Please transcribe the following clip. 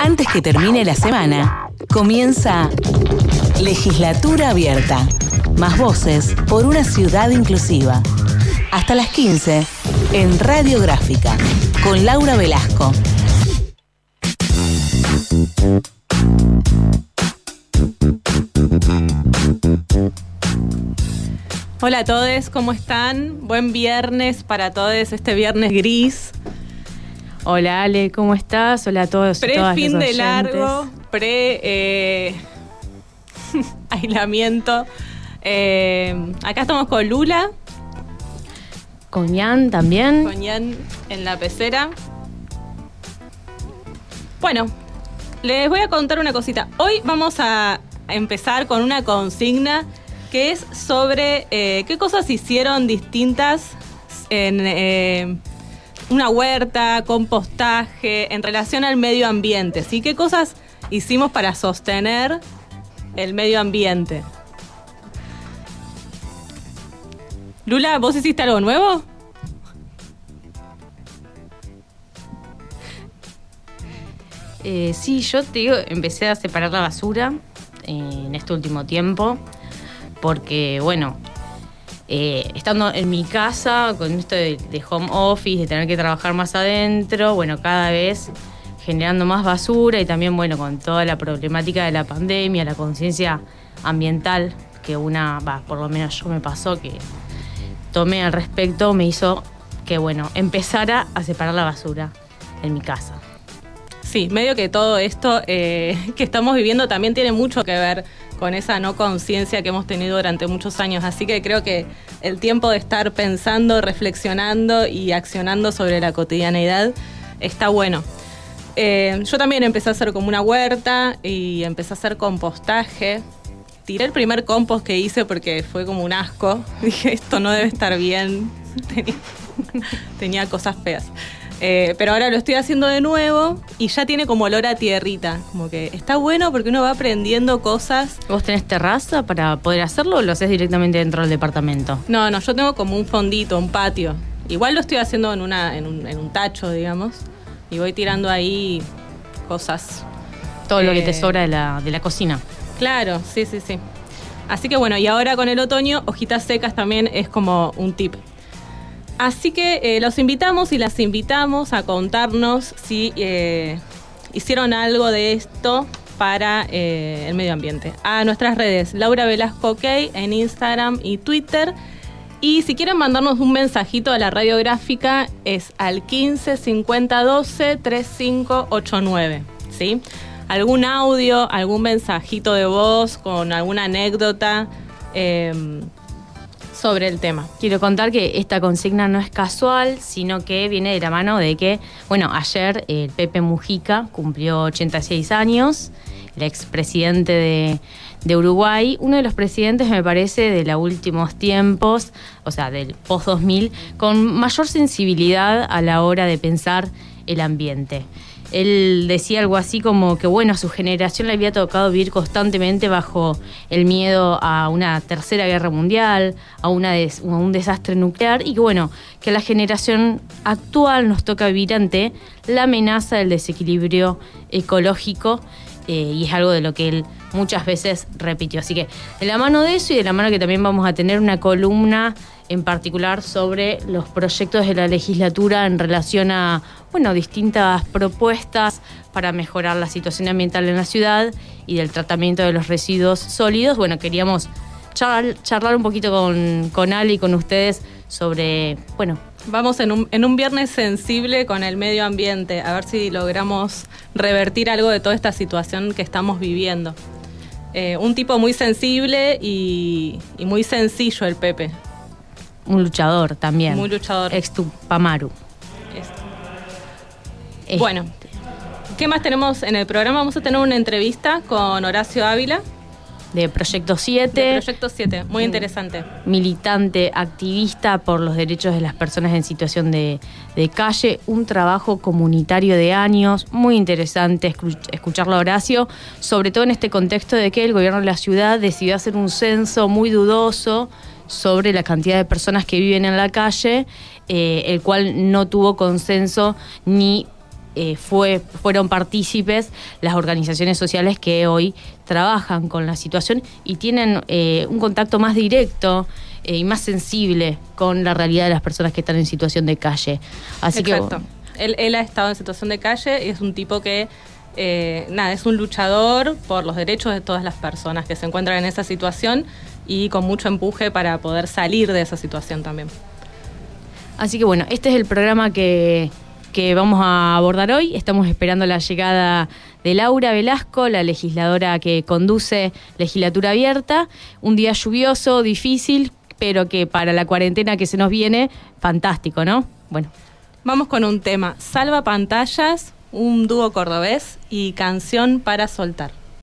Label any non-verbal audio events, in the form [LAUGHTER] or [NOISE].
Antes que termine la semana, comienza Legislatura Abierta. Más voces por una ciudad inclusiva. Hasta las 15 en Radiográfica con Laura Velasco. Hola a todos, ¿cómo están? Buen viernes para todos, este viernes gris. Hola Ale, ¿cómo estás? Hola a todos. Pre todas fin de largo, pre eh, [LAUGHS] aislamiento. Eh, acá estamos con Lula, Con Ian también. con Ian en la pecera. Bueno, les voy a contar una cosita. Hoy vamos a empezar con una consigna que es sobre eh, qué cosas hicieron distintas en eh, una huerta, compostaje, en relación al medio ambiente. ¿sí? ¿Qué cosas hicimos para sostener el medio ambiente? Lula, ¿vos hiciste algo nuevo? Eh, sí, yo te digo, empecé a separar la basura en este último tiempo. Porque, bueno, eh, estando en mi casa, con esto de, home office, de tener que trabajar más adentro, bueno, cada vez generando más basura y también, bueno, con toda la problemática de la pandemia, la conciencia ambiental que una, va, por lo menos yo me pasó que tomé al respecto, me hizo que, bueno, empezara a separar la basura en mi casa. Sí, medio que todo esto eh, [LAUGHS] que estamos viviendo también tiene mucho que ver con esa no conciencia que hemos tenido durante muchos años. Así que creo que el tiempo de estar pensando, reflexionando y accionando sobre la cotidianeidad está bueno. Eh, yo también empecé a hacer como una huerta y empecé a hacer compostaje. Tiré el primer compost que hice porque fue como un asco. [LAUGHS] Dije, esto no debe estar bien. [LAUGHS] Tenía, tenía cosas feas. Eh, pero ahora lo estoy haciendo de nuevo y ya tiene como olor a tierrita. Como que está bueno porque uno va aprendiendo cosas. ¿Vos tenés terraza para poder hacerlo o lo haces directamente dentro del departamento? No, no, yo tengo como un fondito, un patio. Igual lo estoy haciendo en, una, en, un, en un tacho, digamos. Y voy tirando ahí cosas. Todo lo que Eh, te sobra de la, de la cocina. Claro, sí, sí, sí. Así que bueno, y ahora con el otoño, hojitas secas también es como un tip. Así que eh, los invitamos y las invitamos a contarnos si eh, hicieron algo de esto para eh, el medio ambiente. A nuestras redes, Laura Velasco OK en Instagram y Twitter. Y si quieren mandarnos un mensajito a la radiográfica es al 15 50 12 3589. ¿sí? Algún audio, algún mensajito de voz con alguna anécdota eh, sobre el tema. Quiero contar que esta consigna no es casual, sino que viene de la mano de que, bueno, ayer el Pepe Mujica cumplió 86 años, el expresidente de, de Uruguay, uno de los presidentes, me parece, de los últimos tiempos, o sea, del post-2000, con mayor sensibilidad a la hora de pensar el ambiente. Él decía algo así como que, bueno, a su generación le había tocado vivir constantemente bajo el miedo a una tercera guerra mundial, a, un desastre nuclear, y que, bueno, que a la generación actual nos toca vivir ante la amenaza del desequilibrio ecológico, eh, y es algo de lo que él muchas veces repitió. Así que, de la mano de eso y de la mano que también vamos a tener una columna en particular sobre los proyectos de la legislatura en relación a bueno, distintas propuestas para mejorar la situación ambiental en la ciudad y del tratamiento de los residuos sólidos. Bueno, queríamos charlar, charlar un poquito con, con Ali y con ustedes sobre, bueno, Vamos en un, en un viernes sensible con el medio ambiente, a ver si logramos revertir algo de toda esta situación que estamos viviendo. Eh, un tipo muy sensible y, y muy sencillo el Pepe. un luchador también. Muy luchador. Ex Tupamaru. Bueno, ¿qué más tenemos en el programa? Vamos a tener una entrevista con Horacio Ávila De Proyecto 7. de Proyecto 7, muy interesante. militante, activista por los derechos de las personas en situación de, de calle, un trabajo comunitario de años, muy interesante escu- escucharlo a Horacio, sobre todo en este contexto de que el gobierno de la ciudad decidió hacer un censo muy dudoso sobre la cantidad de personas que viven en la calle, eh, el cual no tuvo consenso ni eh, fue, fueron partícipes las organizaciones sociales que hoy trabajan con la situación y tienen eh, un contacto más directo eh, y más sensible con la realidad de las personas que están en situación de calle. Así Exacto. que él, él ha estado en situación de calle y es un tipo que nada, es un luchador por los derechos de todas las personas que se encuentran en esa situación y con mucho empuje para poder salir de esa situación también. Así que bueno, este es el programa que, que vamos a abordar hoy. Estamos esperando la llegada de Laura Velasco, la legisladora que conduce legislatura abierta. Un día lluvioso, difícil, pero que para la cuarentena que se nos viene, fantástico, ¿no? Bueno. Vamos con un tema, Salva Pantallas, un dúo cordobés y canción para soltar.